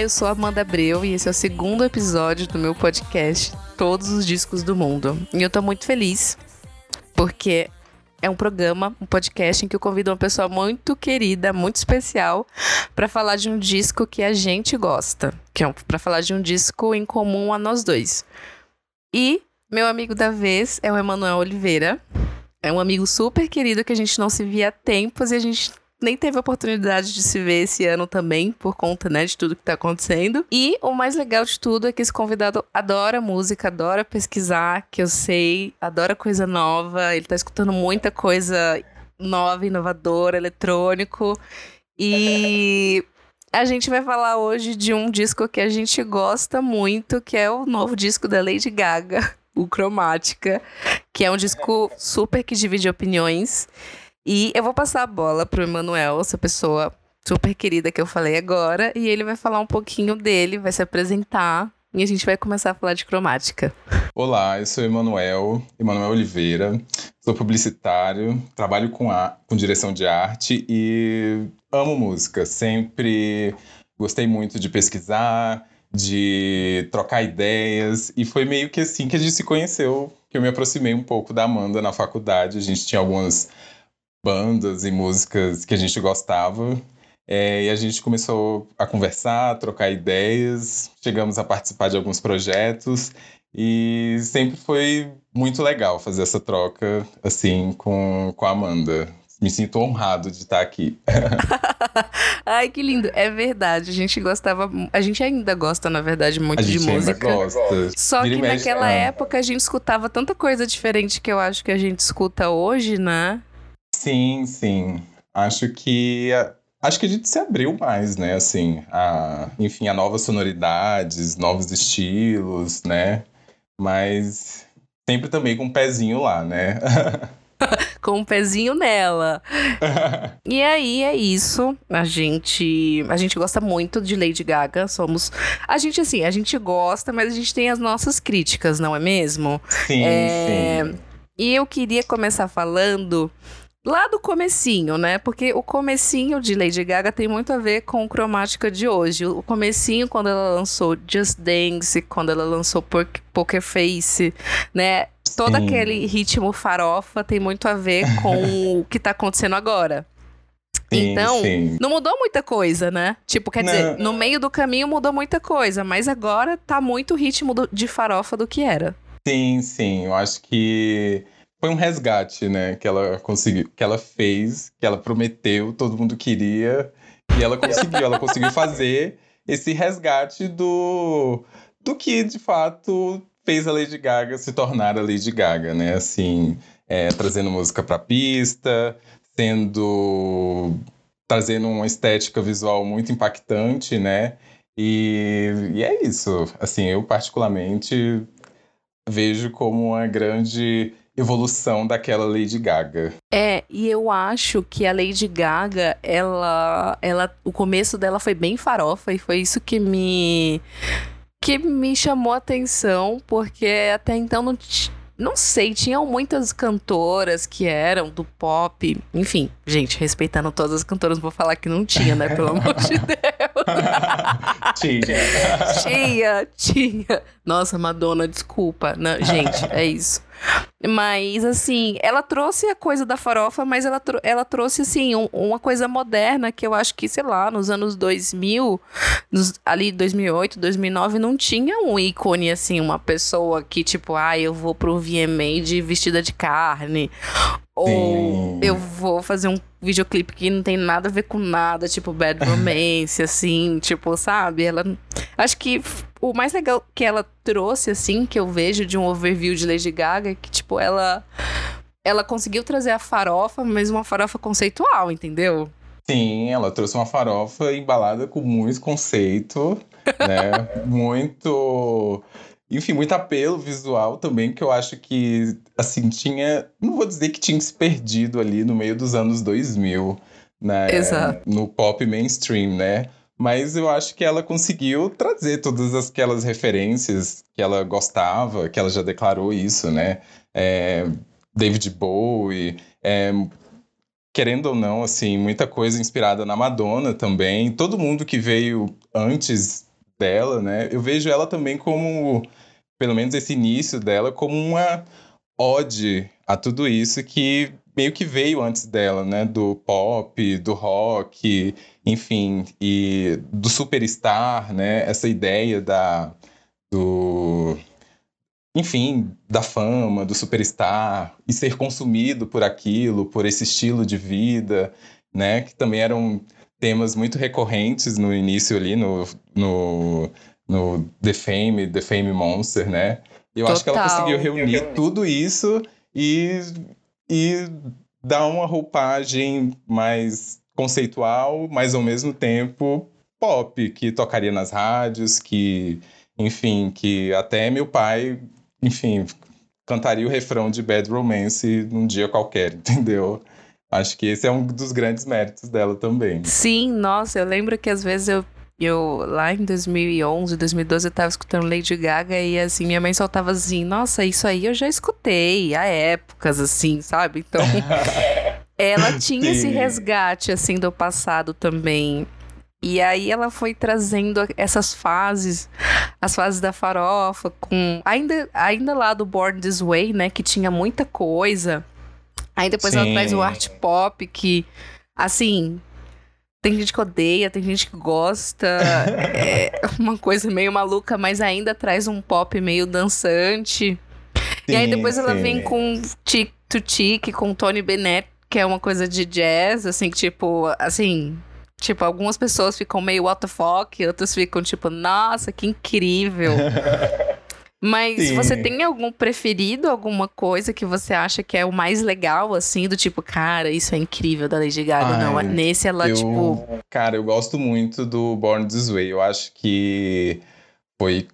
Eu sou Amanda Abreu e esse é o segundo episódio do meu podcast Todos os Discos do Mundo. E eu tô muito feliz porque é um programa, um podcast em que eu convido uma pessoa muito querida, muito especial, para falar de um disco que a gente gosta, que é para falar de um disco em comum a nós dois. E meu amigo da vez é o Emanuel Oliveira. É um amigo super querido que a gente não se via há tempos e a gente nem teve oportunidade de se ver esse ano também, por conta, né, de tudo que tá acontecendo. E o mais legal de tudo é que esse convidado adora música, adora pesquisar, que eu sei, adora coisa nova, ele tá escutando muita coisa nova, inovadora, eletrônico. E a gente vai falar hoje de um disco que a gente gosta muito, que é o novo disco da Lady Gaga, o Cromática, que é um disco super que divide opiniões. E eu vou passar a bola pro Emanuel, essa pessoa super querida que eu falei agora, e ele vai falar um pouquinho dele, vai se apresentar e a gente vai começar a falar de cromática. Olá, eu sou Emanuel, Emanuel Oliveira, sou publicitário, trabalho com, a, com direção de arte e amo música. Sempre gostei muito de pesquisar, de trocar ideias, e foi meio que assim que a gente se conheceu, que eu me aproximei um pouco da Amanda na faculdade. A gente tinha algumas bandas e músicas que a gente gostava. É, e a gente começou a conversar, a trocar ideias, chegamos a participar de alguns projetos e sempre foi muito legal fazer essa troca assim com, com a Amanda. Me sinto honrado de estar aqui. Ai, que lindo. É verdade. A gente gostava. A gente ainda gosta, na verdade, muito de música. Ainda gosta. Só que naquela ah. época a gente escutava tanta coisa diferente que eu acho que a gente escuta hoje, né? Sim, sim. Acho que acho que a gente se abriu mais, né? Assim, a, enfim, a novas sonoridades, novos estilos, né? Mas sempre também com um pezinho lá, né? com um pezinho nela. e aí é isso. A gente a gente gosta muito de Lady Gaga. Somos a gente assim, a gente gosta, mas a gente tem as nossas críticas, não é mesmo? Sim, é... sim. E eu queria começar falando lá do comecinho, né? Porque o comecinho de Lady Gaga tem muito a ver com o cromática de hoje. O comecinho quando ela lançou Just Dance, quando ela lançou Poker Face, né? Todo sim. aquele ritmo farofa tem muito a ver com o que tá acontecendo agora. Sim, então, sim. não mudou muita coisa, né? Tipo, quer não. dizer, no meio do caminho mudou muita coisa, mas agora tá muito ritmo do, de farofa do que era. Sim, sim. Eu acho que foi um resgate, né? Que ela conseguiu, que ela fez, que ela prometeu, todo mundo queria, e ela conseguiu, ela conseguiu fazer esse resgate do, do que de fato fez a Lady Gaga se tornar a Lady Gaga, né? Assim, é, trazendo música para pista, sendo trazendo uma estética visual muito impactante, né? E, e é isso. Assim, eu particularmente vejo como uma grande evolução daquela Lady Gaga. É, e eu acho que a Lady Gaga, ela, ela, o começo dela foi bem farofa e foi isso que me que me chamou a atenção, porque até então não não sei, tinham muitas cantoras que eram do pop. Enfim, gente, respeitando todas as cantoras, vou falar que não tinha, né? Pelo amor de Deus. tinha. tinha, tinha. Nossa, Madonna, desculpa. Não, gente, é isso. Mas, assim, ela trouxe a coisa da farofa, mas ela, ela trouxe, assim, um, uma coisa moderna que eu acho que, sei lá, nos anos 2000, nos, ali 2008, 2009, não tinha um ícone, assim, uma pessoa que, tipo, ah, eu vou pro VMA de vestida de carne. Ou Sim. eu vou fazer um videoclipe que não tem nada a ver com nada, tipo Bad Romance, assim, tipo, sabe? Ela. Acho que o mais legal que ela trouxe, assim, que eu vejo de um overview de Lady Gaga, é que, tipo, ela. Ela conseguiu trazer a farofa, mas uma farofa conceitual, entendeu? Sim, ela trouxe uma farofa embalada com muito conceito, né? muito. Enfim, muito apelo visual também, que eu acho que, assim, tinha. Não vou dizer que tinha se perdido ali no meio dos anos 2000, né? Exato. No pop mainstream, né? Mas eu acho que ela conseguiu trazer todas aquelas referências que ela gostava, que ela já declarou isso, né? É, David Bowie, é, querendo ou não, assim, muita coisa inspirada na Madonna também. Todo mundo que veio antes dela, né? Eu vejo ela também como, pelo menos esse início dela, como uma ode a tudo isso que meio que veio antes dela, né? Do pop, do rock, enfim, e do superstar, né? Essa ideia da do enfim, da fama, do superstar e ser consumido por aquilo, por esse estilo de vida, né? Que também eram temas muito recorrentes no início ali, no, no, no The Fame, The Fame Monster, né? Eu Total. acho que ela conseguiu reunir tudo isso e, e dar uma roupagem mais conceitual, mas ao mesmo tempo pop, que tocaria nas rádios, que, enfim, que até meu pai, enfim, cantaria o refrão de Bad Romance num dia qualquer, entendeu? Acho que esse é um dos grandes méritos dela também. Sim, nossa, eu lembro que às vezes eu, eu lá em 2011, 2012, eu tava escutando Lady Gaga e assim, minha mãe soltava assim, nossa, isso aí eu já escutei há épocas, assim, sabe? Então, ela tinha Sim. esse resgate, assim, do passado também. E aí ela foi trazendo essas fases, as fases da farofa, com. Ainda, ainda lá do Born This Way, né? Que tinha muita coisa. Aí depois Sim. ela traz o art pop, que, assim, tem gente que odeia, tem gente que gosta. é uma coisa meio maluca, mas ainda traz um pop meio dançante. Sim, e aí depois sim. ela vem com Tic to Tic, com Tony Bennett, que é uma coisa de jazz, assim, que tipo, assim. Tipo, algumas pessoas ficam meio what the fuck, outras ficam tipo, nossa, que incrível. Mas Sim. você tem algum preferido, alguma coisa que você acha que é o mais legal, assim, do tipo, cara, isso é incrível da Lady Gaga? Ai, não, nesse ela, eu, tipo. Cara, eu gosto muito do Born This Way. Eu acho que foi.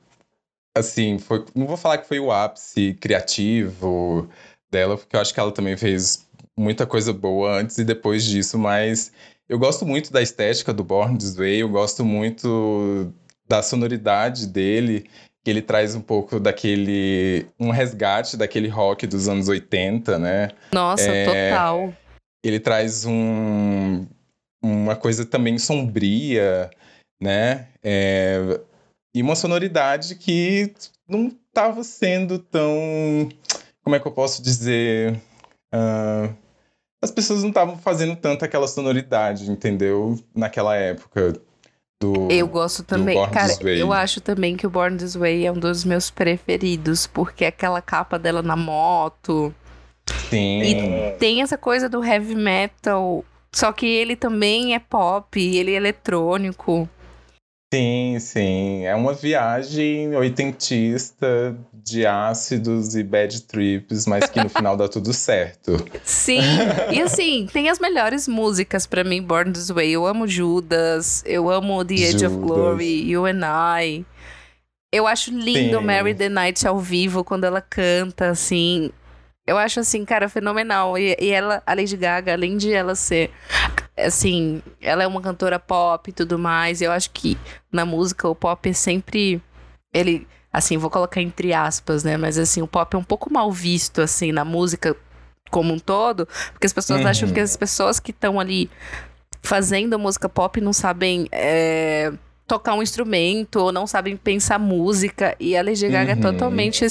Assim, foi. Não vou falar que foi o ápice criativo dela, porque eu acho que ela também fez muita coisa boa antes e depois disso, mas eu gosto muito da estética do Born This Way, eu gosto muito da sonoridade dele que ele traz um pouco daquele. um resgate daquele rock dos anos 80, né? Nossa, é, total. Ele traz um, uma coisa também sombria, né? É, e uma sonoridade que não estava sendo tão. Como é que eu posso dizer? Uh, as pessoas não estavam fazendo tanto aquela sonoridade, entendeu? Naquela época do. Eu gosto também. Cara, eu acho também que o Born This Way é um dos meus preferidos, porque aquela capa dela na moto. Sim. E tem essa coisa do heavy metal. Só que ele também é pop, ele é eletrônico. Sim, sim. É uma viagem oitentista de ácidos e bad trips, mas que no final dá tudo certo. Sim. E assim, tem as melhores músicas para mim, Born This Way. Eu amo Judas, eu amo The Age Judas. of Glory, You and I. Eu acho lindo sim. Mary the Night ao vivo, quando ela canta, assim. Eu acho assim, cara, fenomenal. E, e ela, a Lady Gaga, além de ela ser assim, ela é uma cantora pop e tudo mais. Eu acho que na música o pop é sempre ele, assim, vou colocar entre aspas, né, mas assim, o pop é um pouco mal visto assim na música como um todo, porque as pessoas uhum. acham que as pessoas que estão ali fazendo música pop não sabem é, tocar um instrumento ou não sabem pensar música e a Lady Gaga é uhum. é totalmente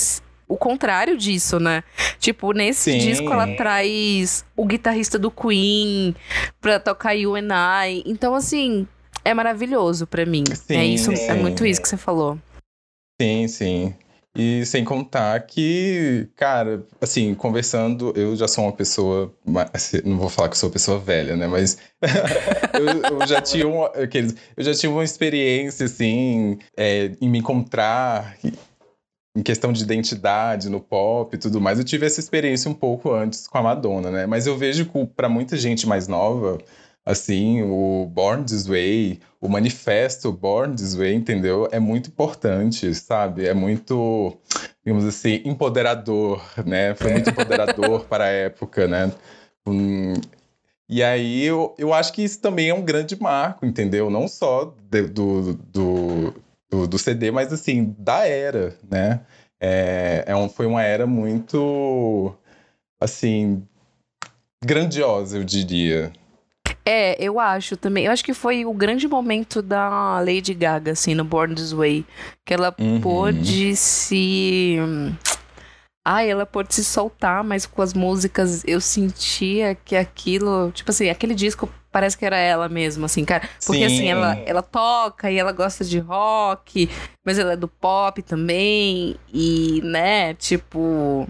o contrário disso, né? Tipo, nesse Sim. disco ela traz o guitarrista do Queen pra tocar You and I. Então, assim, é maravilhoso para mim. Sim, é isso, sim. é muito isso que você falou. Sim, sim. E sem contar que, cara, assim, conversando, eu já sou uma pessoa. Assim, não vou falar que sou uma pessoa velha, né? Mas eu, eu, já tinha uma, eu já tive uma experiência, assim, é, em me encontrar em questão de identidade no pop e tudo mais, eu tive essa experiência um pouco antes com a Madonna, né? Mas eu vejo que para muita gente mais nova, assim, o Born This Way, o manifesto Born This Way, entendeu? É muito importante, sabe? É muito, digamos assim, empoderador, né? Foi muito empoderador para a época, né? Um, e aí eu, eu acho que isso também é um grande marco, entendeu? Não só de, do, do, do, do CD, mas assim, da era, né? É, é um, foi uma era muito, assim, grandiosa, eu diria. É, eu acho também. Eu acho que foi o grande momento da Lady Gaga, assim, no Born This Way. Que ela Uhum. pôde se. Ai, ela pôde se soltar, mas com as músicas eu sentia que aquilo. Tipo assim, aquele disco parece que era ela mesma, assim, cara. Porque Sim. assim, ela, ela toca e ela gosta de rock, mas ela é do pop também. E, né, tipo.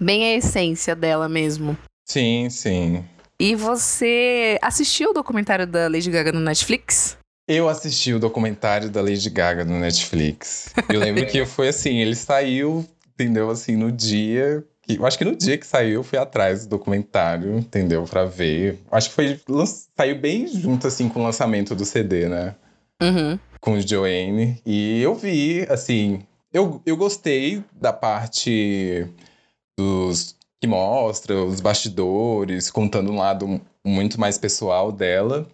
Bem a essência dela mesmo. Sim, sim. E você assistiu o documentário da Lady Gaga no Netflix? Eu assisti o documentário da Lady Gaga no Netflix. Eu lembro que foi assim, ele saiu, entendeu? Assim, no dia. Eu acho que no dia que saiu, eu fui atrás do documentário, entendeu? Pra ver. Acho que foi. Saiu bem junto, assim, com o lançamento do CD, né? Uhum. com o Joanne. E eu vi, assim, eu, eu gostei da parte dos que mostra os bastidores, contando um lado muito mais pessoal dela,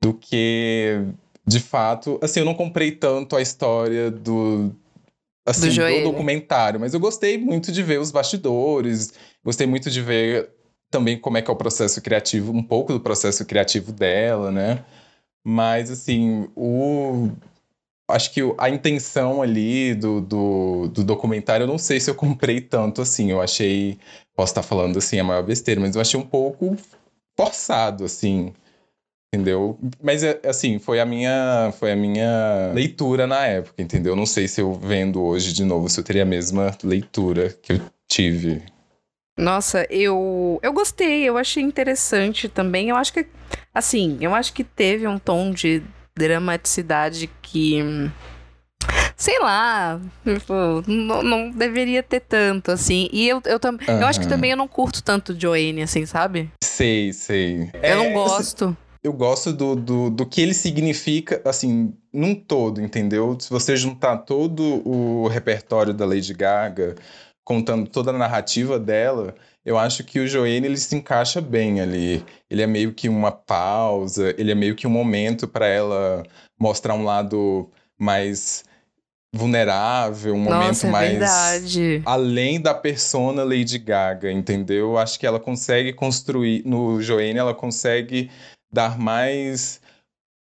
do que de fato, assim, eu não comprei tanto a história do assim, Do do, documentário, mas eu gostei muito de ver os bastidores, gostei muito de ver também como é que é o processo criativo, um pouco do processo criativo dela, né? Mas, assim, o... Acho que a intenção ali do, do, do documentário, eu não sei se eu comprei tanto assim. Eu achei... Posso estar falando, assim, a maior besteira, mas eu achei um pouco forçado, assim. Entendeu? Mas, é, assim, foi a minha, foi a minha leitura na época, entendeu? Não sei se eu vendo hoje de novo, se eu teria a mesma leitura que eu tive. Nossa, eu eu gostei, eu achei interessante também. Eu acho que assim, eu acho que teve um tom de dramaticidade que sei lá, tipo, não, não deveria ter tanto assim. E eu eu, tam, eu acho que também eu não curto tanto Joanne assim, sabe? Sei, sei. Eu não É, gosto. Eu gosto do, do, do que ele significa, assim, num todo, entendeu? Se você juntar todo o repertório da Lady Gaga, contando toda a narrativa dela, eu acho que o Joanne, ele se encaixa bem ali. Ele é meio que uma pausa, ele é meio que um momento para ela mostrar um lado mais vulnerável, um momento Nossa, é mais verdade. além da persona Lady Gaga, entendeu? Eu Acho que ela consegue construir, no Joanne, ela consegue dar mais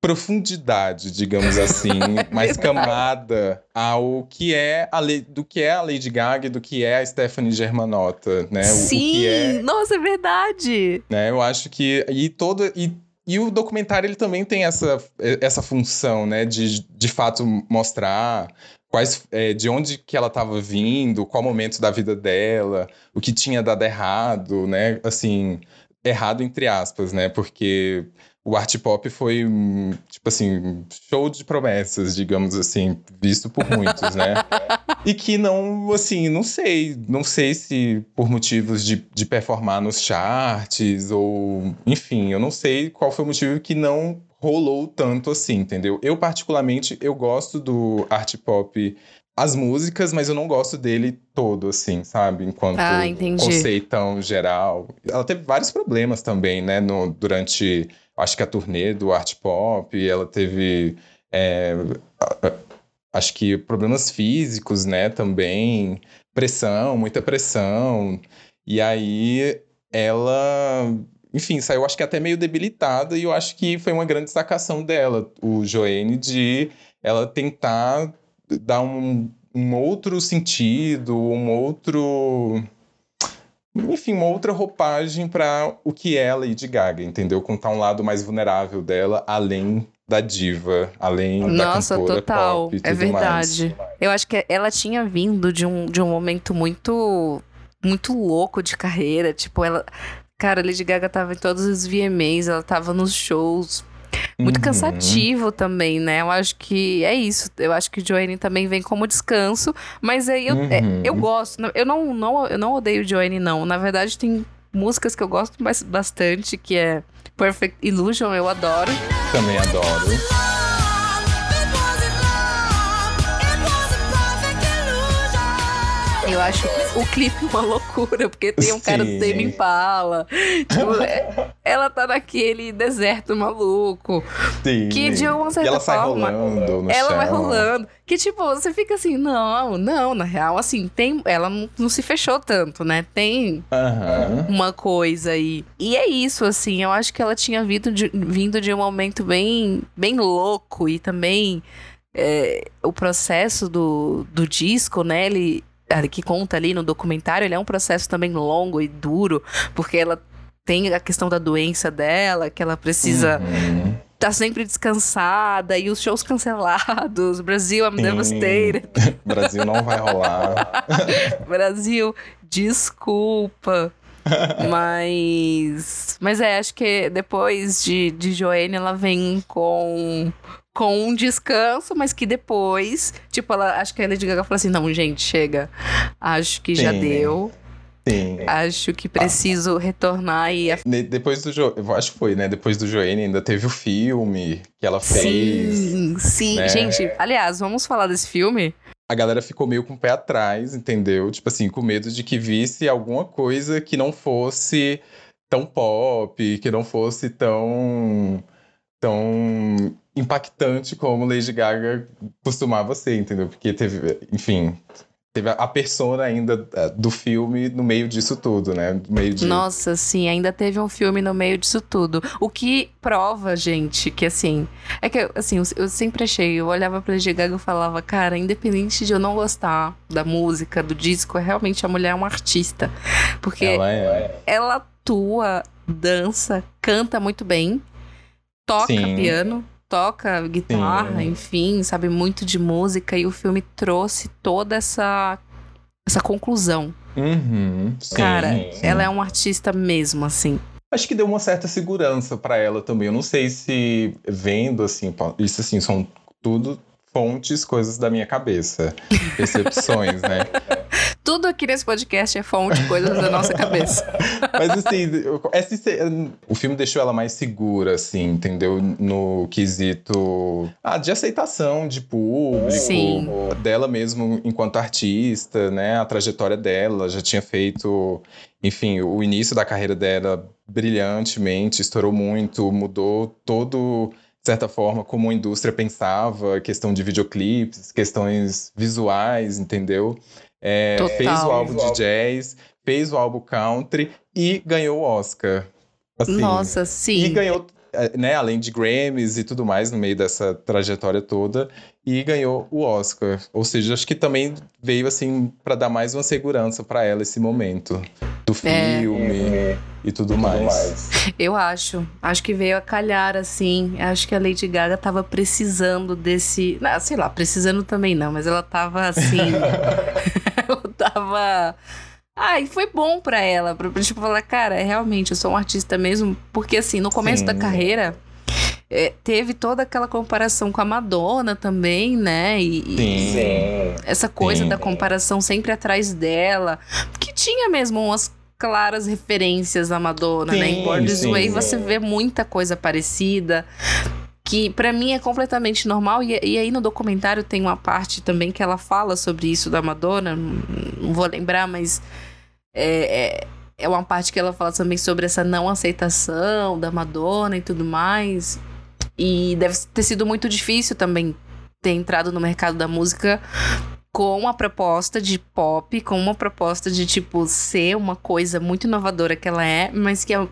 profundidade, digamos assim, mais camada ao que é a Le- do que é a Lady Gaga e do que é a Stephanie Germanotta, né? O- o, Sim, que é, nossa, é verdade. né? Eu acho que e todo e e o documentário ele também tem essa, essa função, né, de de fato mostrar quais é, de onde que ela estava vindo, qual momento da vida dela, o que tinha dado errado, né, assim, errado entre aspas, né, porque o art pop foi hum, tipo assim show de promessas, digamos assim, visto por muitos, né? E que não, assim, não sei. Não sei se por motivos de, de performar nos charts ou. Enfim, eu não sei qual foi o motivo que não rolou tanto assim, entendeu? Eu, particularmente, eu gosto do art pop, as músicas, mas eu não gosto dele todo, assim, sabe? Enquanto Ah, conceitão geral. Ela teve vários problemas também, né? No, durante, acho que a turnê do art pop, ela teve. é, acho que problemas físicos, né, também, pressão, muita pressão. E aí ela, enfim, saiu acho que até meio debilitada e eu acho que foi uma grande destacação dela, o Joanne, de ela tentar dar um, um outro sentido, um outro enfim, uma outra roupagem para o que é a Lady Gaga, entendeu? Contar um lado mais vulnerável dela, além da diva, além Nossa, da cantora total. pop É tudo mais. verdade. Eu acho que ela tinha vindo de um, de um momento muito muito louco de carreira. Tipo, ela. Cara, a Lady Gaga tava em todos os VMAs, ela tava nos shows. Muito Uhum. cansativo também, né? Eu acho que é isso. Eu acho que Joanne também vem como descanso. Mas aí eu, é, Uhum. eu gosto. Eu não, não, eu não odeio Joanne, não. Na verdade, tem músicas que eu gosto bastante, que é Perfect Illusion, eu adoro. Também adoro. Acho o clipe uma loucura, porque tem um Sim. cara do Tame Impala. Tipo, é, ela tá naquele deserto maluco. Sim. Que de uma certa e ela forma. Sai rolando no ela chão. vai rolando. Que tipo, você fica assim, não, não, na real, assim, tem. Ela não, não se fechou tanto, né? Tem uhum. uma coisa aí. E é isso, assim, eu acho que ela tinha vindo de, vindo de um momento bem, bem louco e também é, o processo do, do disco, né? Ele que conta ali no documentário, ele é um processo também longo e duro, porque ela tem a questão da doença dela, que ela precisa uhum. tá sempre descansada e os shows cancelados. Brasil, I'm Sim. devastated. Brasil não vai rolar. Brasil, desculpa. mas. Mas é, acho que depois de, de Joanne, ela vem com com um descanso, mas que depois, tipo, ela, acho que a Lady Gaga falou assim: não, gente, chega. Acho que Sim. já deu. Sim. Acho que preciso ah. retornar e. Depois do jo... Eu acho que foi, né? Depois do Joanne ainda teve o filme que ela fez. Sim, sim. Né? Gente, aliás, vamos falar desse filme? A galera ficou meio com o pé atrás, entendeu? Tipo assim, com medo de que visse alguma coisa que não fosse tão pop, que não fosse tão. Tão impactante como Lady Gaga costumava ser, entendeu? Porque teve, enfim, teve a persona ainda é, do filme no meio disso tudo, né? No meio de... Nossa, sim, ainda teve um filme no meio disso tudo. O que prova, gente, que assim. É que, assim, eu, eu sempre achei, eu olhava pra Lady Gaga e falava, cara, independente de eu não gostar da música, do disco, é realmente a mulher é uma artista. Porque ela, é. ela atua, dança, canta muito bem, toca sim. piano toca guitarra, Sim. enfim, sabe muito de música e o filme trouxe toda essa essa conclusão. Uhum, sim, Cara, sim. ela é um artista mesmo, assim. Acho que deu uma certa segurança para ela também. Eu não sei se vendo assim, isso assim são tudo fontes, coisas da minha cabeça, percepções, né? Tudo aqui nesse podcast é fonte, coisas da nossa cabeça. Mas assim, o filme deixou ela mais segura, assim, entendeu? No quesito ah, de aceitação de público, Sim. dela mesmo enquanto artista, né? A trajetória dela já tinha feito, enfim, o início da carreira dela brilhantemente, estourou muito, mudou todo de certa forma, como a indústria pensava, questão de videoclipes, questões visuais, entendeu? É, fez o álbum de jazz, fez o álbum country e ganhou o Oscar. Assim, Nossa, sim. E ganhou, né, além de Grammys e tudo mais no meio dessa trajetória toda, e ganhou o Oscar. Ou seja, acho que também veio assim para dar mais uma segurança para ela esse momento do é. filme é. e tudo mais. Eu acho, acho que veio a calhar assim. Acho que a Lady Gaga tava precisando desse, não, sei lá, precisando também não, mas ela tava assim eu tava. Ah, e foi bom para ela, pra, tipo, falar, cara, é, realmente, eu sou um artista mesmo, porque assim, no começo Sim. da carreira, é, teve toda aquela comparação com a Madonna também, né? E, Sim. e essa coisa Sim. da comparação sempre atrás dela, que tinha mesmo umas claras referências à Madonna, né? sim, né? Em Born This Way você vê muita coisa parecida que para mim é completamente normal. E, e, aí no documentário tem uma parte também que ela fala sobre isso da Madonna, não vou lembrar, mas é, é, é uma parte que ela fala também sobre essa não aceitação da Madonna e tudo mais. E deve ter sido muito difícil também ter entrado no mercado da música com uma proposta de pop, com uma proposta de, tipo, ser uma coisa muito inovadora que ela é, mas que é uhum.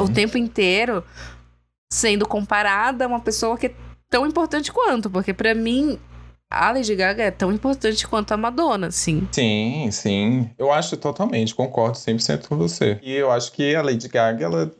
o tempo inteiro sendo comparada a uma pessoa que é tão importante quanto, porque para mim a Lady Gaga é tão importante quanto a Madonna, sim. Sim, sim. Eu acho totalmente, concordo 100% com você. E eu acho que a Lady Gaga, ela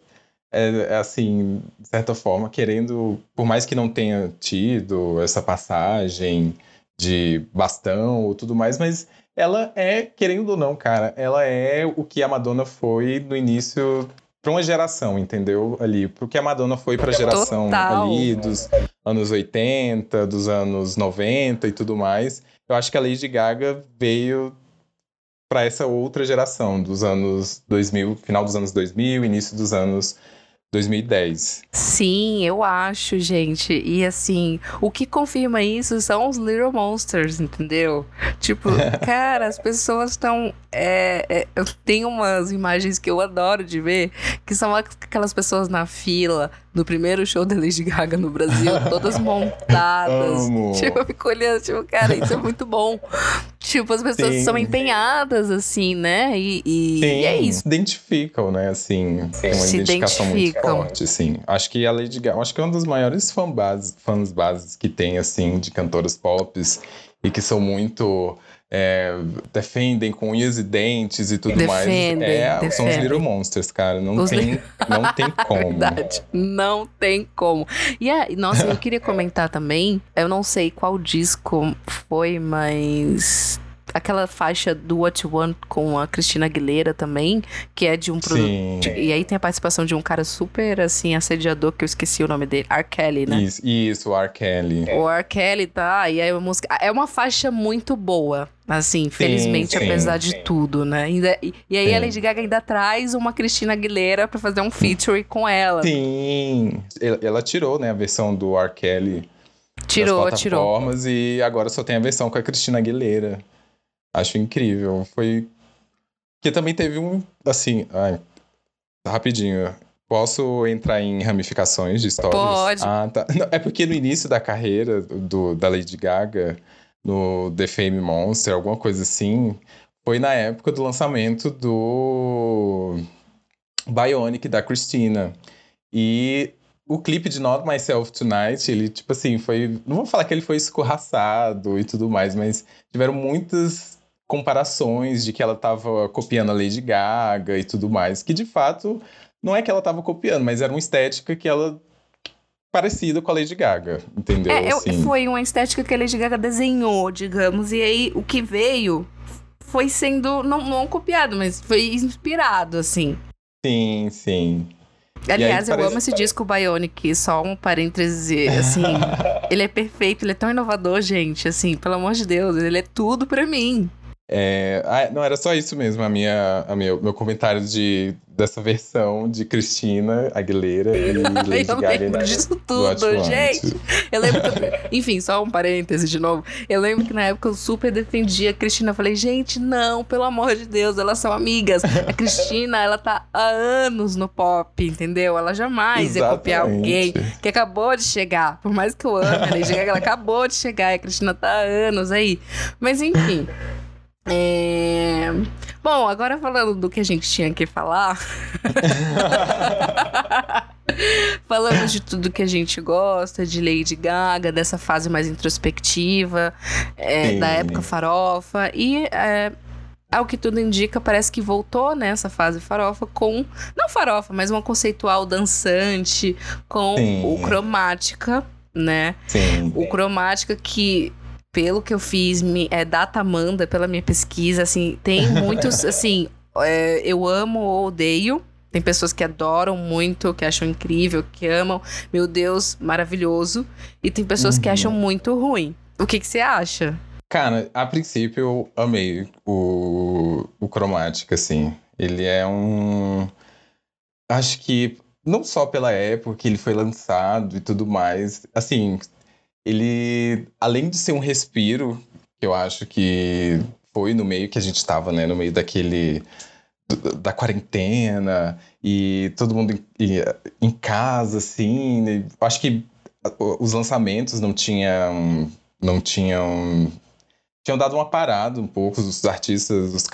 é, é, assim, de certa forma, querendo, por mais que não tenha tido essa passagem de bastão ou tudo mais, mas ela é, querendo ou não, cara, ela é o que a Madonna foi no início para uma geração, entendeu? Ali, porque a Madonna foi para a geração Total. ali dos anos 80, dos anos 90 e tudo mais. Eu acho que a Lady Gaga veio para essa outra geração dos anos 2000, final dos anos 2000, início dos anos 2010. Sim, eu acho, gente. E assim, o que confirma isso são os Little Monsters, entendeu? Tipo, cara, as pessoas estão. É, é, eu tenho umas imagens que eu adoro de ver, que são aquelas pessoas na fila no primeiro show da Lady Gaga no Brasil, todas montadas. Amo. Tipo, eu fico olhando, tipo, cara, isso é muito bom. Tipo, as pessoas Sim. são empenhadas, assim, né? E, e- Sim, e é isso. se identificam, né? Assim, tem uma Se identificação muito identificam. forte, assim. Acho que a Lady Gaga, acho que é uma das maiores fanbases, fãs bases que tem, assim, de cantoras pop e que são muito. é, defendem com unhas e dentes e tudo mais. Defendem, É, São os. Little Monsters, cara. Não, Os tem, não tem como. Verdade. Não tem como. E aí, nossa, eu queria comentar também. Eu não sei qual disco foi, mas. Aquela faixa do What You Want com a Cristina Aguilera também, que é de um produto. E aí tem a participação de um cara super, assim, assediador, que eu esqueci o nome dele, R. Kelly, né? Isso, isso, o R. Kelly. O R. Kelly tá, e aí a música. É uma faixa muito boa. Assim, felizmente, sim, apesar de sim. tudo, né? E, e aí a. Lady Gaga ainda traz uma Cristina Aguilera pra fazer um feature com ela. Sim. Ela, tirou, né, a versão do R. Kelly Tirou, das tirou. e agora só tem a versão com a Cristina Aguilera. Acho incrível. Foi. Que também teve um. Assim. Ai, rapidinho. Posso entrar em ramificações de histórias? Pode. Ah, tá. Não, é porque no início da carreira do, da Lady Gaga, no The Fame Monster, alguma coisa assim, foi na época do lançamento do Bionic da Christina. E o clipe de Not Myself Tonight, ele, tipo assim, foi. Não vou falar que ele foi escorraçado e tudo mais, mas tiveram muitas comparações de que ela tava copiando a Lady Gaga e tudo mais, que de fato não é que ela tava copiando, mas era uma estética que ela parecida com a Lady Gaga, entendeu? É, eu- Assim. foi uma estética que a Lady Gaga desenhou, digamos, e aí o que veio foi sendo, não, não copiado, mas foi inspirado, assim. Sim, sim. Aliás, eu amo esse disco Bionic, só um parêntese, assim, ele é perfeito, ele é tão inovador, gente, assim, pelo amor de Deus, ele é tudo pra mim. É, ah, não, era só isso mesmo, a minha, a meu, meu comentário de, dessa versão de Cristina Aguilera e Lady eu Gaga. lembro disso do tudo, gente. Eu lembro que, enfim, só um parêntese de novo. Eu lembro que na época eu super defendia a Cristina. Eu falei, gente, não, pelo amor de Deus, elas são amigas. A Cristina, ela tá há anos no pop, entendeu? Ela jamais ia copiar alguém Exatamente. que acabou de chegar. Por mais que eu ame a Lady Gaga, ela acabou de chegar e a Cristina tá há anos aí. Mas enfim. É... Bom, agora falando do que a gente tinha que falar. Falando de tudo que a gente gosta, de Lady Gaga, dessa fase mais introspectiva, é, da época farofa. E é, ao que tudo indica, parece que voltou nessa fase farofa com. Não farofa, mas uma conceitual dançante, com Sim. o cromática, né? Sim. O cromática que. Pelo que eu fiz, me, é data Amanda, pela minha pesquisa, assim, tem muitos, assim, é, eu amo ou odeio. Tem pessoas que adoram muito, que acham incrível, que amam. Meu Deus, maravilhoso. E tem pessoas que Uhum. acham muito ruim. O que, que você acha? Cara, a princípio eu amei o, o Chromatic, assim. Ele é um. Acho que não só pela época que ele foi lançado e tudo mais, assim, ele, além de ser um respiro, que eu acho que foi no meio que a gente tava, né? No meio daquele. da quarentena e todo mundo em, em- casa, assim. e acho que os lançamentos não tinham. Não tinham tinham dado uma parada um pouco, os artistas, os,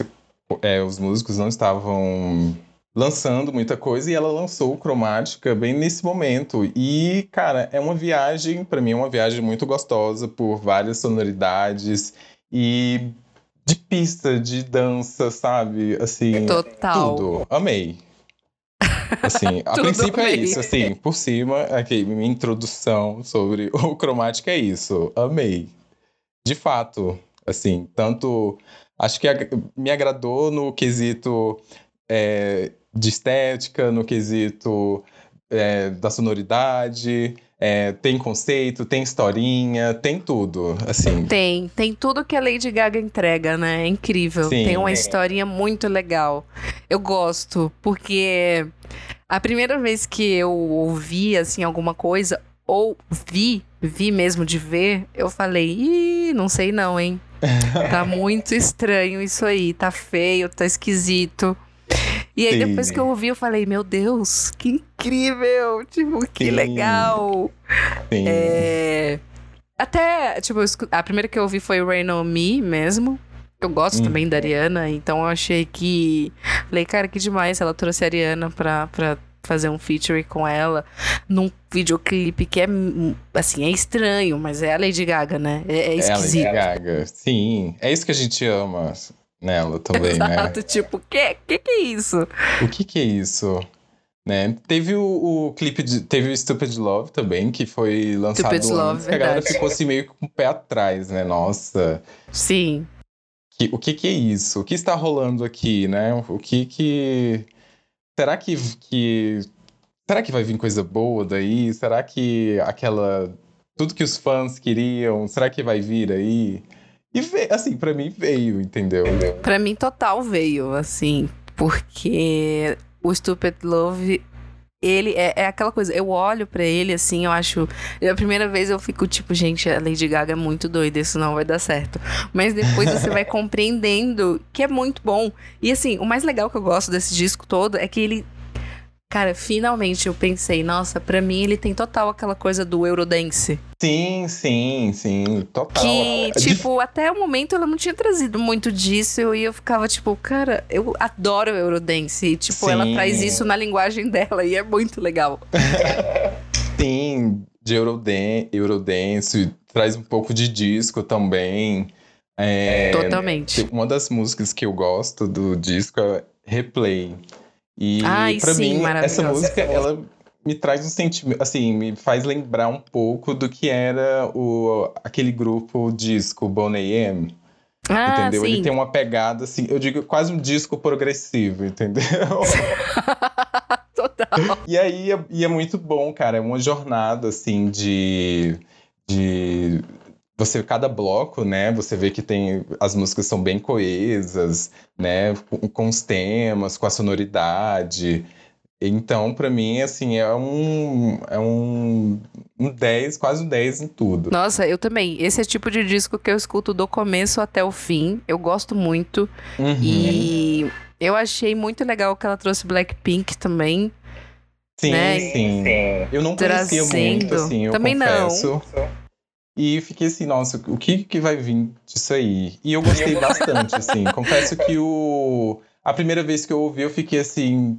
é, os músicos não estavam lançando muita coisa e ela lançou o Cromática bem nesse momento. E, cara, é uma viagem, pra mim é uma viagem muito gostosa por várias sonoridades e de pista, de dança, sabe? Assim, Total. tudo. Amei. Assim, a princípio é isso, assim, por cima, aqui, minha introdução sobre o cromática é isso. Amei. De fato, assim, tanto. Acho que me agradou no quesito é, de estética, no quesito é, da sonoridade, é, tem conceito, tem historinha, tem tudo, assim. Tem, tem tudo que a Lady Gaga entrega, né? É incrível. Sim. tem uma historinha muito legal. Eu gosto, porque A primeira vez que eu ouvi, assim, alguma coisa, ou vi, vi mesmo de ver, eu falei, ih, não sei não, hein? Tá muito estranho isso aí, tá feio, tá esquisito. E aí, Sim. depois que eu ouvi, eu falei, meu Deus, que incrível! Tipo, que Sim. legal! Sim. É... Até, tipo, a primeira que eu ouvi foi Rain On Me mesmo. Eu gosto hum. também da Ariana, então eu achei que. Falei, cara, que demais ela trouxe a Ariana pra, pra fazer um feature com ela num videoclipe que é, assim, é estranho, mas é a Lady Gaga, né? É, é esquisito. É a Lady Gaga, sim. É isso que a gente ama nela também, Exato, né? Exato, tipo, o que, que que é isso? O que que é isso? Né? Teve o, o, clipe de. Teve o Stupid Love também, que foi lançado Stupid Love, antes, que a galera ficou assim meio com o pé atrás, né? Nossa. Sim. Que, o que que é isso? O que está rolando aqui, né? O que que. Será que, que. Será que vai vir coisa boa daí? Será que aquela. Tudo que os fãs queriam, será que vai vir aí? E veio, assim, para mim veio, entendeu? Para mim total veio, assim, porque o Stupid Love ele é, é, aquela coisa, eu olho para ele assim, eu acho. A primeira vez eu fico tipo, gente, a Lady Gaga é muito doida, isso não vai dar certo. Mas depois você vai compreendendo que é muito bom. E assim, o mais legal que eu gosto desse disco todo é que ele Cara, finalmente eu pensei, nossa, para mim ele tem total aquela coisa do Eurodance. Sim, sim, sim, total. Que, tipo, até o momento ela não tinha trazido muito disso e eu ficava tipo, cara, eu adoro Eurodance. E, tipo, sim. ela traz isso na linguagem dela e é muito legal. sim, de Eurodance, Eurodance, traz um pouco de disco também. É, Totalmente. Uma das músicas que eu gosto do disco é Replay. E Ai, pra sim, mim, essa música, ela me traz um sentimento, assim, me faz lembrar um pouco do que era o, aquele grupo disco Boney M. Ah, entendeu? Sim. Ele tem uma pegada, assim, eu digo quase um disco progressivo, entendeu? Total. E aí, e é muito bom, cara, é uma jornada, assim, de... de você cada bloco, né, você vê que tem as músicas são bem coesas, né, com, com os temas, com a sonoridade. Então, para mim, assim, é um é um, um 10, quase um 10 em tudo. Nossa, eu também. Esse é o tipo de disco que eu escuto do começo até o fim. Eu gosto muito. Uhum. E eu achei muito legal que ela trouxe Blackpink também. Sim, né? sim. Eu não conhecia Trazendo. muito, assim, eu também confesso. não. E fiquei assim, nossa, o que, que vai vir disso aí? E eu gostei bastante, assim. Confesso que o... A primeira vez que eu ouvi, eu fiquei assim...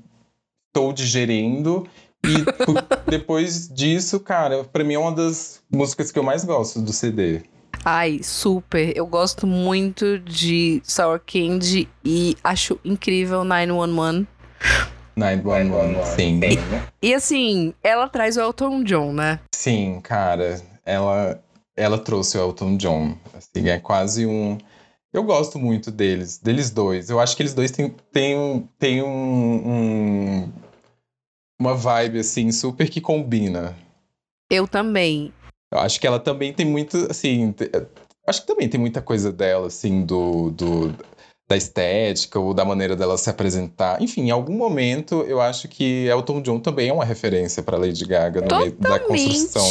Estou digerindo. E depois disso, cara, pra mim é uma das músicas que eu mais gosto do CD. Ai, super. Eu gosto muito de Sour Candy e acho incrível 911. 911, sim. E, e assim, ela traz o Elton John, né? Sim, cara. Ela ela trouxe o Elton John. Assim, é quase um. Eu gosto muito deles, deles dois. Eu acho que eles dois têm, têm, têm um, um, uma vibe, assim, super que combina. Eu também. Eu acho que ela também tem muito, assim. Acho que também tem muita coisa dela, assim, do, do da estética ou da maneira dela se apresentar. Enfim, em algum momento eu acho que Elton John também é uma referência para Lady Gaga no Totalmente. meio da construção.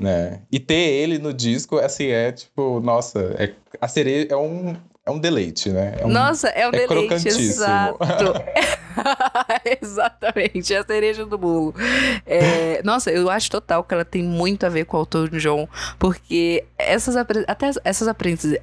Né? E ter ele no disco, assim, é tipo, nossa, é, a cereja é um, é um deleite, né? É um, Nossa, é um é deleite, exato. Exatamente, é a cereja do bolo. É, nossa, eu acho total que ela tem muito a ver com o Elton John, porque essas até essas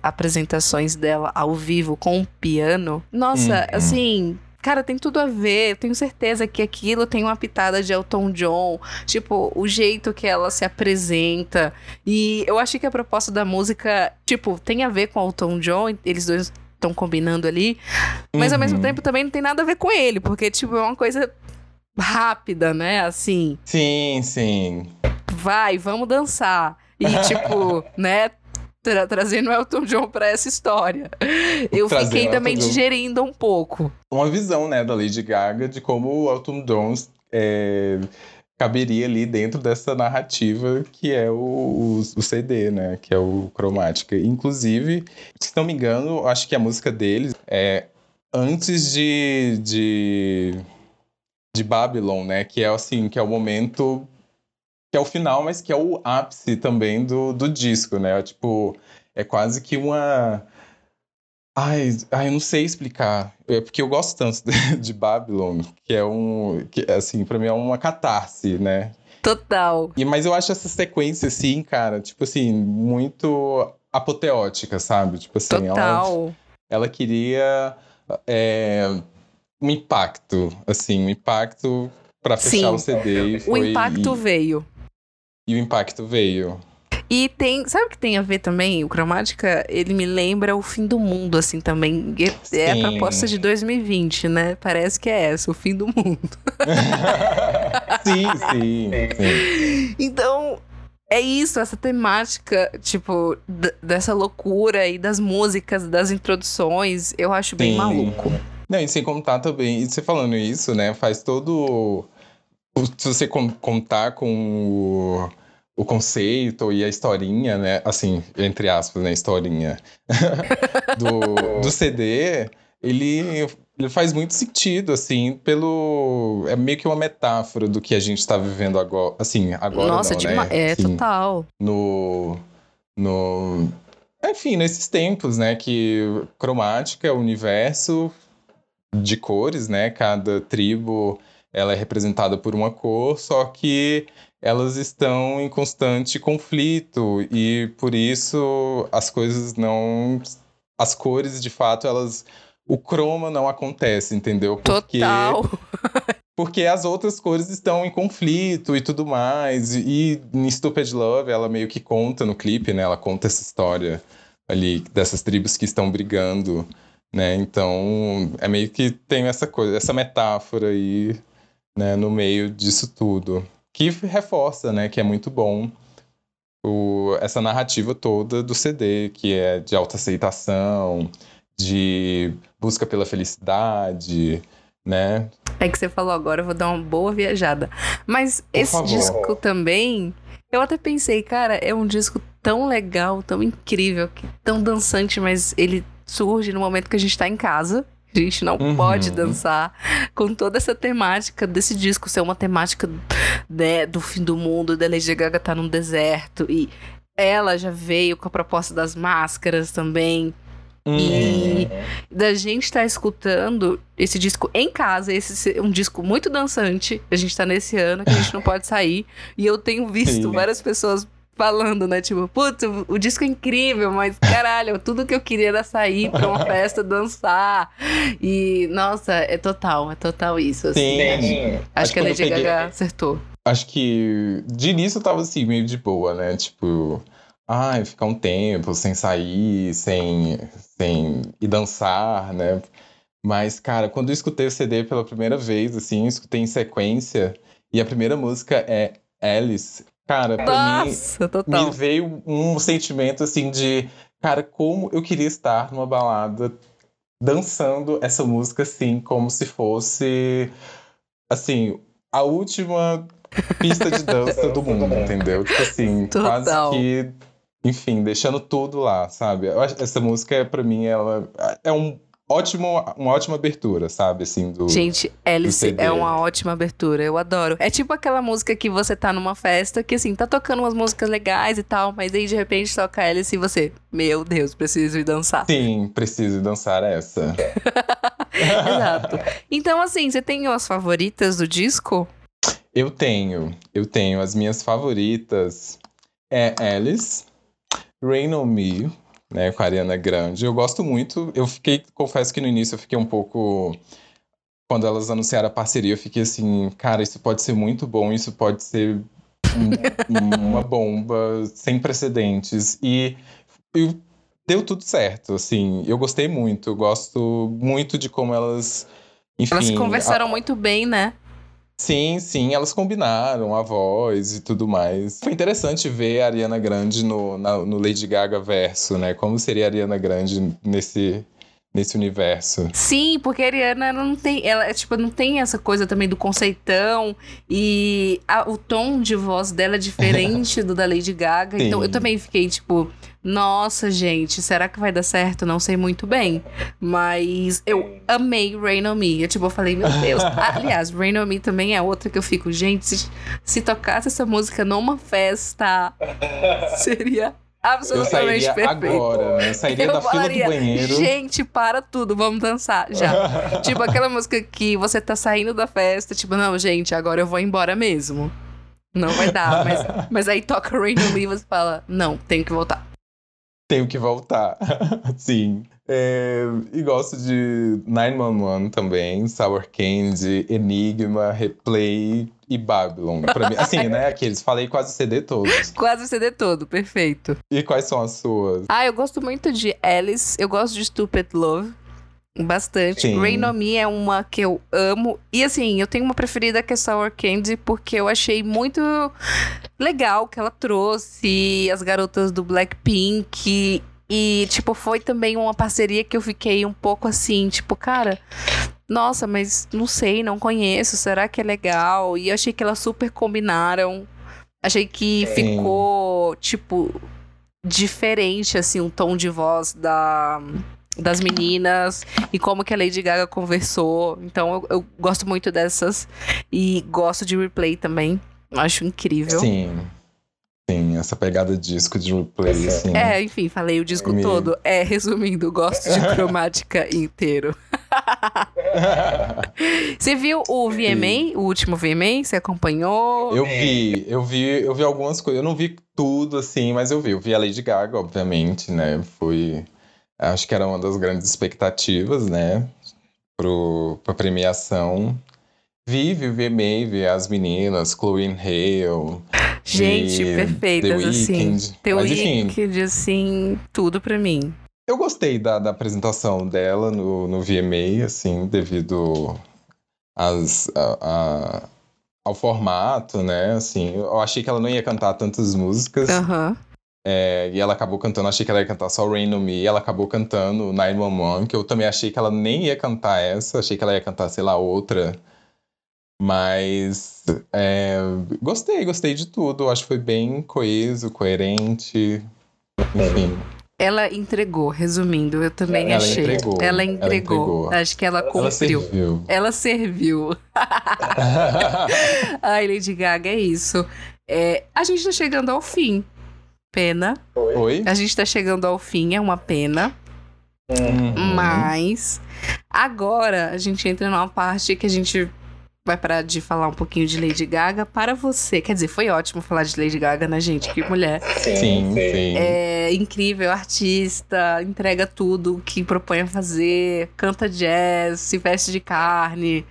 apresentações dela ao vivo com o piano, nossa, uhum. assim, Cara, tem tudo a ver. Eu tenho certeza que aquilo tem uma pitada de Elton John. Tipo, o jeito que ela se apresenta. E eu achei que a proposta da música, tipo, tem a ver com Elton John. Eles dois estão combinando ali. Mas uhum. ao mesmo uhum. tempo também não tem nada a ver com ele. Porque, tipo, é uma coisa rápida, né? Assim. Sim, sim. Vai, vamos dançar. E, tipo, né? Tra trazendo Elton John para essa história. Eu Trazendo fiquei também digerindo um pouco. Uma visão, né, da Lady Gaga de como o Elton John é, caberia ali dentro dessa narrativa que é o, o, o, CD, né, que é o Cromática. Inclusive, se não me engano, acho que a música deles é antes de, de de Babylon, né? Que é assim, que é o momento que é o final, mas que é o ápice também do, do disco, né? Tipo, é quase que uma Ai, ai, eu não sei explicar. É porque eu gosto tanto de, de Babylon, que é um. Que, assim, pra mim é uma catarse, né? Total. E, mas eu acho essa sequência, assim, cara, tipo assim, muito apoteótica, sabe? Tipo assim, Total. ela, ela queria é, um impacto, assim, um impacto para fechar Sim. o CD. E O foi, impacto e, veio. E o impacto veio. E tem. Sabe o que tem a ver também? O Cromática, ele me lembra o fim do mundo, assim, também. É- É a proposta de 2020, né? Parece que é essa, o fim do mundo. sim, sim, sim. Então, é isso, essa temática, tipo, dessa loucura e das músicas, das introduções, eu acho bem Sim. maluco. Não, e sem contar também, e você falando isso, né, faz todo. Se você con- contar com o, o conceito e a historinha, né, assim, entre aspas, né, historinha, do, do CD, ele, ele faz muito sentido, assim, pelo. É meio que uma metáfora do que a gente tá vivendo agora. Assim, agora. Nossa, não, dema- né? é Assim, total. no, no enfim, nesses tempos, né, que cromática é o universo de cores, né? Cada tribo ela é representada por uma cor, só que elas estão em constante conflito e por isso as coisas não as cores de fato elas o croma não acontece, entendeu? Porque Total. porque as outras cores estão em conflito e tudo mais. E em Stupid Love, ela meio que conta no clipe, né? Ela conta essa história ali dessas tribos que estão brigando, né? Então, é meio que tem essa coisa, essa metáfora aí, né, no meio disso tudo. Que reforça, né, que é muito bom o, essa narrativa toda do CD, que é de autoaceitação, de busca pela felicidade, né? É que você falou agora, eu vou dar uma boa viajada. Mas esse favor. disco também, eu até pensei, cara, é um disco tão legal, tão incrível, tão dançante, mas ele surge no momento que a gente tá em casa. A gente não Uhum. pode dançar com toda essa temática desse disco ser uma temática né, do fim do mundo, da Lady Gaga tá num deserto e ela já veio com a proposta das máscaras também. E da gente estar escutando esse disco em casa, esse um disco muito dançante. A gente tá nesse ano que a gente não pode sair. E eu tenho visto Sim. várias pessoas falando, né? Tipo, putz, o, o disco é incrível, mas caralho, tudo que eu queria era sair pra uma festa, dançar. E, nossa, é total, é total isso. Assim. Sim. Acho que a Lady peguei- Gaga acertou. Acho que de início eu tava assim, meio de boa, né? Tipo, ai, ficar um tempo sem sair, sem, sem ir dançar, né? Mas, cara, quando eu escutei o CD pela primeira vez, assim, eu escutei em sequência, e a primeira música é Alice, cara, pra mim Nossa, total. me veio um sentimento assim de, cara, como eu queria estar numa balada dançando essa música assim, como se fosse assim, a última pista de dança do mundo, entendeu? Tipo assim, Total. quase que enfim, deixando tudo lá, sabe? Essa música para mim ela é um ótimo, uma ótima abertura, sabe, assim, do Gente, Alice é uma ótima abertura, eu adoro. É tipo aquela música que você tá numa festa, que assim, tá tocando umas músicas legais e tal, mas aí de repente toca Alice e você, meu Deus, preciso ir dançar. Sim, preciso dançar essa. Exato. Então, assim, você tem as favoritas do disco? Eu tenho, eu tenho as minhas favoritas é Alice, Rain on Me, né, com a Ariana Grande. Eu gosto muito. Eu fiquei, confesso que no início eu fiquei um pouco quando elas anunciaram a parceria, eu fiquei assim, cara, isso pode ser muito bom, isso pode ser um- uma bomba sem precedentes e, e deu tudo certo, assim. Eu gostei muito, eu gosto muito de como elas enfim, Elas a- conversaram muito bem, né? Sim, sim, elas combinaram a voz e tudo mais. Foi interessante ver a Ariana Grande no, na- no Lady Gaga verso, né? Como seria a Ariana Grande nesse, nesse universo. Sim, porque a Ariana ela não tem, ela tipo não tem essa coisa também do conceitão e a- o tom de voz dela é diferente do da Lady Gaga. Então Sim. eu também fiquei tipo, Nossa, gente, será que vai dar certo? Não sei muito bem. Mas eu amei Rain on Me. Eu, tipo, eu falei, meu Deus. Aliás, Rain on Me também é outra que eu fico, gente, se, se tocasse essa música numa festa, seria absolutamente eu perfeito. agora? Eu sairia eu da falaria, fila do banheiro. Gente, para tudo, vamos dançar já. tipo aquela música que você tá saindo da festa, tipo, não, gente, agora eu vou embora mesmo. Não vai dar, mas, mas aí toca Rain on Me e você fala, não, tenho que voltar. Tenho que voltar. Sim. É, e gosto de 911 também, Sour Candy, Enigma, Replay e Babylon. Pra mim, assim, né? Aqueles, falei quase o CD todos. Quase o CD todo, perfeito. E quais são as suas? Ah, eu gosto muito de Alice, eu gosto de Stupid Love. Bastante. Sim. Rain on Me é uma que eu amo. E assim, eu tenho uma preferida que é Sour Candy, porque eu achei muito legal que ela trouxe as garotas do Blackpink. E, tipo, foi também uma parceria que eu fiquei um pouco assim, tipo, cara, nossa, mas não sei, não conheço, será que é legal? E eu achei que elas super combinaram. Achei que Sim. ficou, tipo, diferente, assim, um tom de voz da das meninas e como que a Lady Gaga conversou. Então eu, eu gosto muito dessas e gosto de replay também. Acho incrível. Sim. Sim, essa pegada de disco de replay, assim. É, enfim, falei o disco Me... todo. É, resumindo, gosto de cromática inteiro. Você viu o VMA, o último VMA? Você acompanhou? Eu vi, eu vi, eu vi algumas coisas. Eu não vi tudo, assim, mas eu vi. Eu vi a Lady Gaga, obviamente, né? Fui Acho que era uma das grandes expectativas, né? Para a premiação. Vi, vi, vi, vi as meninas, Chloe Hale. Gente, perfeitas, assim. The Mas, Weeknd, assim, tudo para mim. Eu gostei da, da apresentação dela no, no VMA, assim, devido às, a, a, ao formato, né? Assim, eu achei que ela não ia cantar tantas músicas. Aham. Uhum. É, e ela acabou cantando, achei que ela ia cantar só Rain on Me, ela acabou cantando 911, que eu também achei que ela nem ia cantar essa, achei que ela ia cantar, sei lá, outra. Mas é, gostei, gostei de tudo. Acho que foi bem coeso, coerente. Enfim. Ela entregou, resumindo, eu também ela achei. Entregou, ela, entregou. ela entregou. Acho que ela cumpriu. Ela serviu. Ela serviu. Ai, Lady Gaga, é isso. É, a gente tá chegando ao fim Pena. Oi? A gente tá chegando ao fim, é uma pena. Uhum. Mas agora a gente entra numa parte que a gente vai parar de falar um pouquinho de Lady Gaga para você. Quer dizer, foi ótimo falar de Lady Gaga, né, gente? Que mulher. Sim, sim. É incrível, artista, entrega tudo que propõe a fazer, canta jazz, se veste de carne,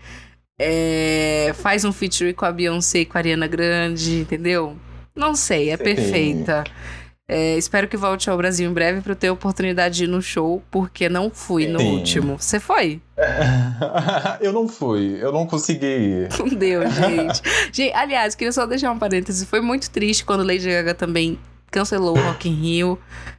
é, faz um feature com a Beyoncé e com a Ariana Grande, entendeu? Não sei, é Sim. perfeita. É, espero que volte ao Brasil em breve para eu ter oportunidade de ir no show, porque não fui no Sim. último. Você foi? eu não fui, eu não consegui ir. Não deu, gente. gente. Aliás, queria só deixar um parêntese. Foi muito triste quando Lady Gaga também cancelou o Rock in Rio.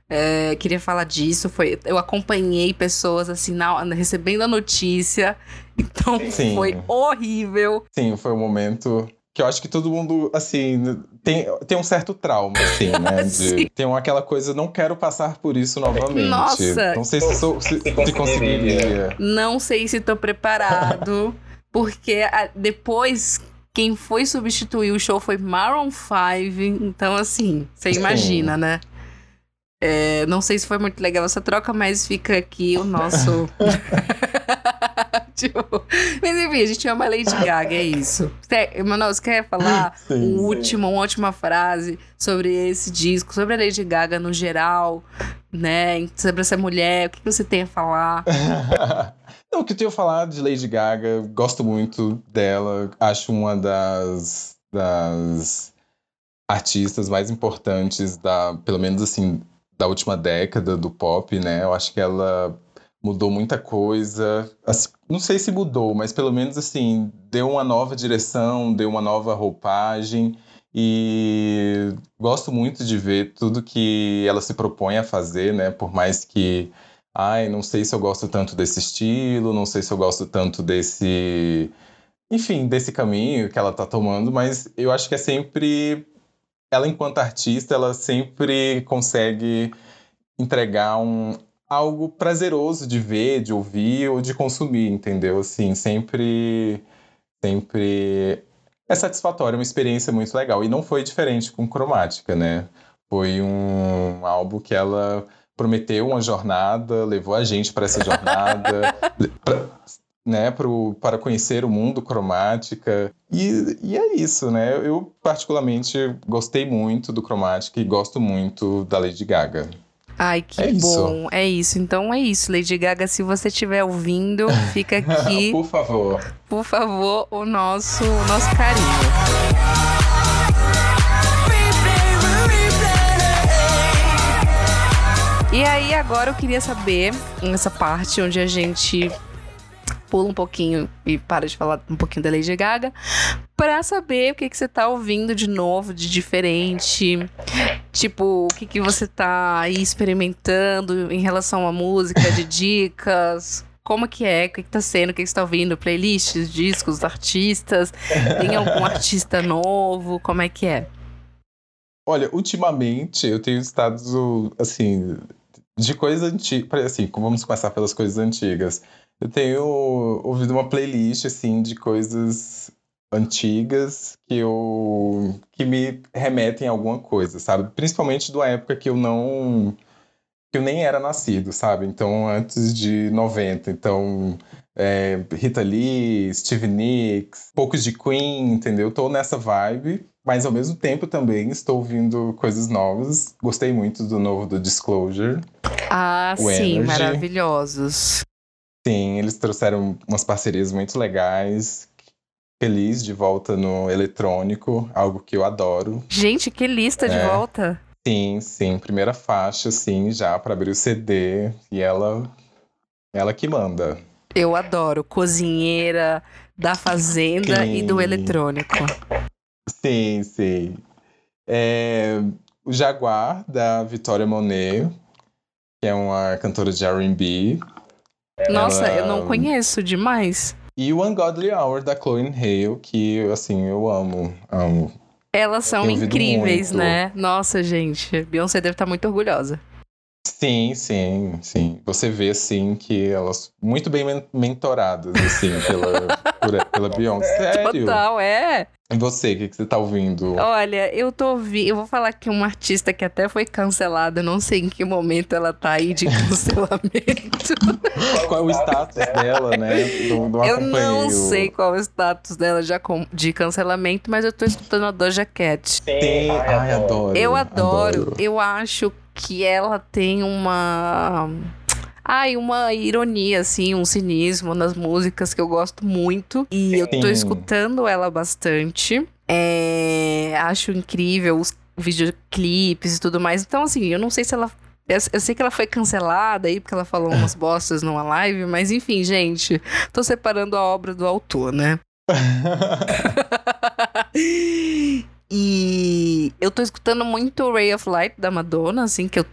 É, queria falar disso. Foi, eu acompanhei pessoas assim, na, recebendo a notícia. Então Sim. foi horrível. Sim, foi um momento que eu acho que todo mundo, assim, tem, tem um certo trauma, assim, né? De, tem aquela coisa, não quero passar por isso novamente. Nossa! Não sei se, sou, se, se conseguiria. Não sei se tô preparado, porque a, depois quem foi substituir o show foi Maroon 5, então assim, você imagina, Sim. né? É, não sei se foi muito legal essa troca, mas fica aqui o nosso. tipo, mas enfim, a gente ama Lady Gaga, é isso. Manoel, você quer falar sim, um sim. último, uma última frase sobre esse disco, sobre a Lady Gaga no geral, né? Sobre essa mulher, o que você tem a falar? Não, o que eu tenho a falar de Lady Gaga, gosto muito dela, acho uma das, das artistas mais importantes da, pelo menos assim, da última década do pop, né? Eu acho que ela mudou muita coisa. Assim, não sei se mudou, mas pelo menos assim, deu uma nova direção, deu uma nova roupagem. E gosto muito de ver tudo que ela se propõe a fazer, né? Por mais que, ai, não sei se eu gosto tanto desse estilo, não sei se eu gosto tanto desse, enfim, desse caminho que ela tá tomando, mas eu acho que é sempre ela enquanto artista, ela sempre consegue entregar um algo prazeroso de ver, de ouvir ou de consumir, entendeu? Assim, sempre sempre é satisfatório, é uma experiência muito legal. E não foi diferente com Cromática, né? Foi um álbum que ela prometeu uma jornada, levou a gente para essa jornada, pra, né, pro, para conhecer o mundo cromática. E, e é isso, né? Eu, particularmente, gostei muito do cromática e gosto muito da Lady Gaga. Ai, que é bom. Isso. É isso. Então é isso, Lady Gaga. Se você estiver ouvindo, fica aqui. por favor. Por favor, o nosso, o nosso carinho. E aí, agora eu queria saber, nessa parte onde a gente pula um pouquinho e para de falar um pouquinho da Lady Gaga, para saber o que, que você tá ouvindo de novo, de diferente. Tipo, o que, que você tá aí experimentando em relação à música, de dicas. Como que é? O que, que tá sendo? O que, que você tá ouvindo? Playlists, discos, artistas? Tem algum artista novo? Como é que é? Olha, ultimamente eu tenho estado, assim, de coisas antigas. Assim, vamos começar pelas coisas antigas. Eu tenho ouvido uma playlist, assim, de coisas antigas que eu que me remetem a alguma coisa, sabe? Principalmente da época que eu não que eu nem era nascido, sabe? Então, antes de 90. Então, é, Rita Lee, Steve Nicks, poucos de Queen, entendeu? Tô nessa vibe, mas ao mesmo tempo também estou ouvindo coisas novas. Gostei muito do novo do Disclosure. Ah, sim, Energy. maravilhosos. Sim, eles trouxeram umas parcerias muito legais. Feliz de volta no eletrônico, algo que eu adoro. Gente, que lista é. de volta! Sim, sim, primeira faixa, sim, já para abrir o CD. E ela, ela que manda. Eu adoro cozinheira da fazenda sim. e do eletrônico. Sim, sim. É, o Jaguar da Vitória Monet, que é uma cantora de R&B. Nossa, ela... eu não conheço demais. E o Ungodly Hour da Chloe Hale, que assim, eu amo, amo. Elas são incríveis, né? Nossa, gente, Beyoncé deve estar muito orgulhosa. Sim, sim, sim. Você vê, assim, que elas muito bem mentoradas, assim, pela, por, pela Beyoncé. Sério? Total, é. E você, o que, que você tá ouvindo? Olha, eu tô ouvindo. Eu vou falar que uma artista que até foi cancelada, não sei em que momento ela tá aí de cancelamento. qual é o status dela, né? Do, do eu não sei qual é o status dela já de cancelamento, mas eu tô escutando a Doja Cat. Tem. Ai, adoro. Eu adoro. adoro. Eu acho que ela tem uma. Ai, uma ironia, assim, um cinismo nas músicas que eu gosto muito. E eu tô escutando ela bastante. É, acho incrível os videoclipes e tudo mais. Então, assim, eu não sei se ela. Eu sei que ela foi cancelada aí porque ela falou umas bostas numa live, mas enfim, gente, tô separando a obra do autor, né? E eu tô escutando muito Ray of Light da Madonna, assim, que eu,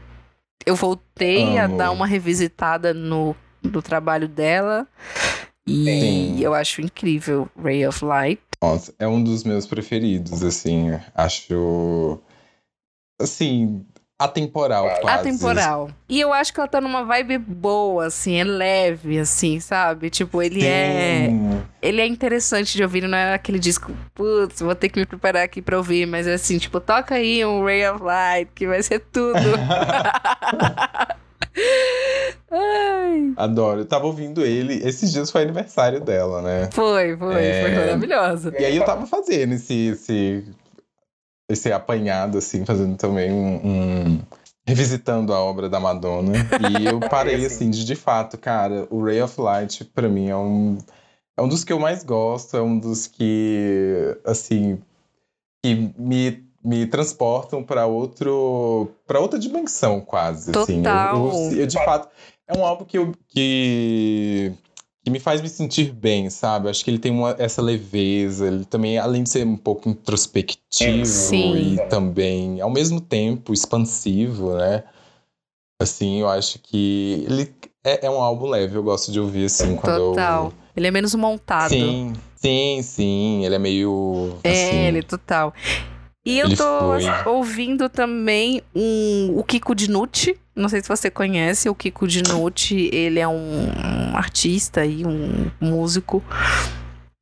eu voltei a dar uma revisitada no, no trabalho dela. E Sim. eu acho incrível Ray of Light. Nossa, é um dos meus preferidos, assim. Acho. Assim, atemporal, quase. Atemporal. E eu acho que ela tá numa vibe boa, assim, é leve, assim, sabe? Tipo, ele é Sim. é. Ele é interessante de ouvir, não é aquele disco, putz, vou ter que me preparar aqui pra ouvir, mas é assim, tipo, toca aí um Ray of Light, que vai ser tudo. Ai. Adoro. Eu tava ouvindo ele. Esses dias foi aniversário dela, né? Foi, foi. É... Foi maravilhosa. E aí eu tava fazendo esse, esse esse apanhado, assim, fazendo também um, um, revisitando a obra da Madonna. E eu parei, assim, de de fato, cara, o Ray of Light, para mim, é um, é um dos que eu mais gosto, é um dos que, assim, que me, me transportam para outro para outra dimensão, quase. Total. Assim. Eu, eu, eu, de fato, é um álbum que eu, que, que me faz me sentir bem, sabe? Acho que ele tem uma, essa leveza, ele também, além de ser um pouco introspectivo Sim. e também, ao mesmo tempo, expansivo, né? Assim, eu acho que ele é, é um álbum leve, eu gosto de ouvir assim quando Total. Eu... Ele é menos montado. Sim, sim, sim. Ele é meio. É, assim, ele é total. E eu tô foi. ouvindo também um, o Kiko Dinucci, Não sei se você conhece o Kiko Dinucci. Ele é um, um artista e um músico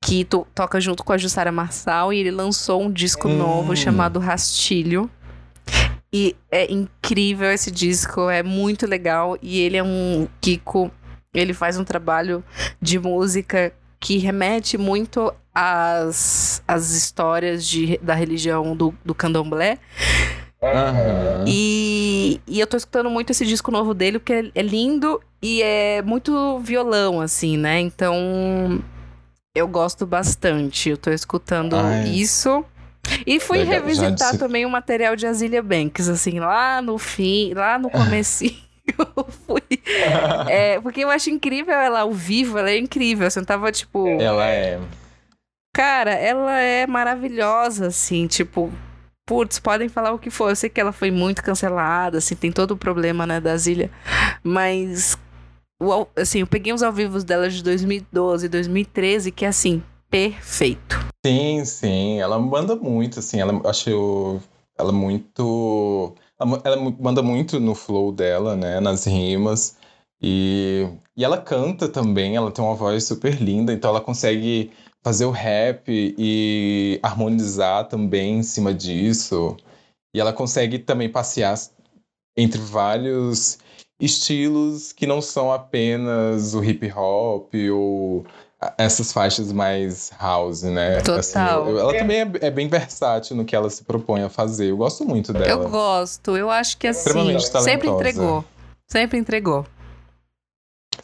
que to toca junto com a Jussara Marçal e ele lançou um disco hum. novo chamado Rastilho. E é incrível esse disco, é muito legal e ele é um Kiko, ele faz um trabalho de música que remete muito às, às histórias de, da religião do, do candomblé. Uhum. E, e eu tô escutando muito esse disco novo dele, porque é, é lindo e é muito violão, assim, né? Então eu gosto bastante. Eu tô escutando Ai. isso. E fui Legal, revisitar já... também o material de Azilia Banks, assim, lá no fim, lá no comecinho. eu fui. É, porque eu acho incrível ela ao vivo, ela é incrível. Você assim, tava, tipo. Ela é. Cara, ela é maravilhosa, assim, tipo. Putz, podem falar o que for. Eu sei que ela foi muito cancelada, assim, tem todo o problema, né, da Zília. Mas, o, assim, eu peguei uns ao vivo dela de 2012, 2013, que é, assim, perfeito. Sim, sim. Ela manda muito, assim. Ela, acho ela muito ela, ela manda muito no flow dela, né? Nas rimas. E, e ela canta também, ela tem uma voz super linda, então ela consegue fazer o rap e harmonizar também em cima disso. E ela consegue também passear entre vários estilos que não são apenas o hip hop ou essas faixas mais house, né? Total. Assim, ela também é, é, bem versátil no que ela se propõe a fazer. Eu gosto muito dela. Eu gosto. Eu acho que assim, sempre entregou. Sempre entregou.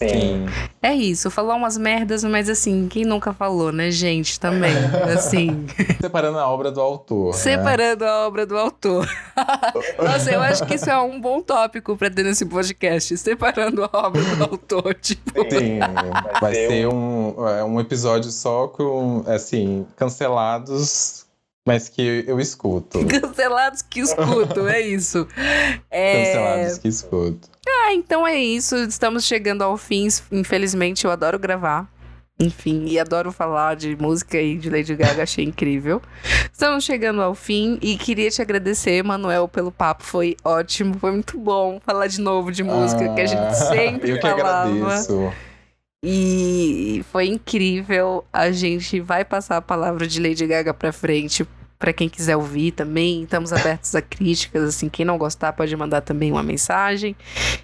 Sim. É isso, falar umas merdas, mas assim, quem nunca falou, né, gente? Também, assim. Separando a obra do autor. Né? Separando né? a obra do autor. Nossa, eu acho que isso é um bom tópico pra ter nesse podcast. Separando a obra do autor, tipo. Sim, vai ser um, é um episódio só com, assim, cancelados mas que eu escuto. Cancelados que escuto, é isso. É... Cancelados que escuto. Ah, então é isso. Estamos chegando ao fim. Infelizmente, eu adoro gravar. Enfim, e adoro falar de música e de Lady Gaga, achei incrível. Estamos chegando ao fim e queria te agradecer, Manuel, pelo papo. Foi ótimo, foi muito bom falar de novo de música, ah, que a gente ah, sempre eu falava. Eu que agradeço. E foi incrível. A gente vai passar a palavra de Lady Gaga pra frente para quem quiser ouvir também. Estamos abertos a críticas, assim, quem não gostar pode mandar também uma mensagem.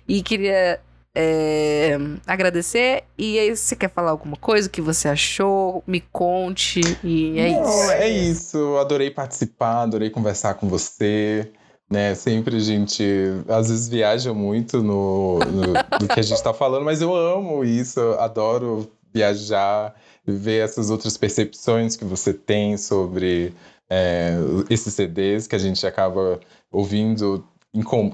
E queria é, agradecer. E aí, se quer falar alguma coisa que você achou, me conte. E é não, isso. É isso. Adorei participar, adorei conversar com você. Né, sempre a gente às vezes viaja muito no, no do que a gente está falando, mas eu amo isso, eu adoro viajar, ver essas outras percepções que você tem sobre é, esses CDs que a gente acaba ouvindo,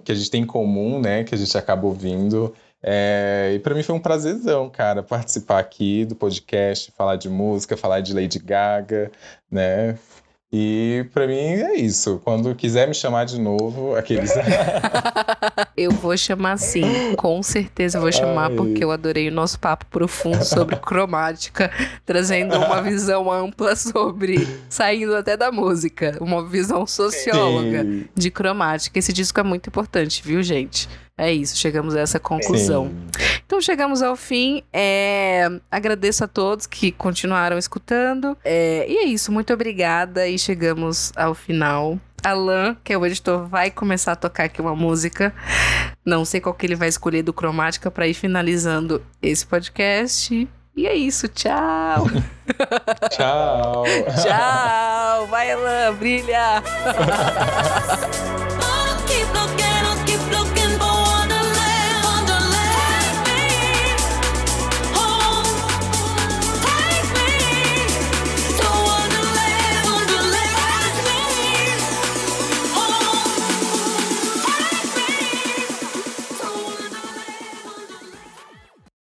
que a gente tem em comum, né? Que a gente acaba ouvindo. É, e para mim foi um prazerzão, cara, participar aqui do podcast, falar de música, falar de Lady Gaga, né? E para mim é isso. Quando quiser me chamar de novo, aqueles. eu vou chamar sim, com certeza eu vou chamar, Ai. porque eu adorei o nosso papo profundo sobre cromática, trazendo uma visão ampla sobre. saindo até da música, uma visão socióloga sim. de cromática. Esse disco é muito importante, viu, gente? É isso, chegamos a essa conclusão. Sim. Então chegamos ao fim. É, agradeço a todos que continuaram escutando. É, e é isso, muito obrigada. E chegamos ao final. Alan, que é o editor, vai começar a tocar aqui uma música. Não sei qual que ele vai escolher do Cromática para ir finalizando esse podcast. E é isso, tchau. tchau. tchau. Vai, Alan, brilha.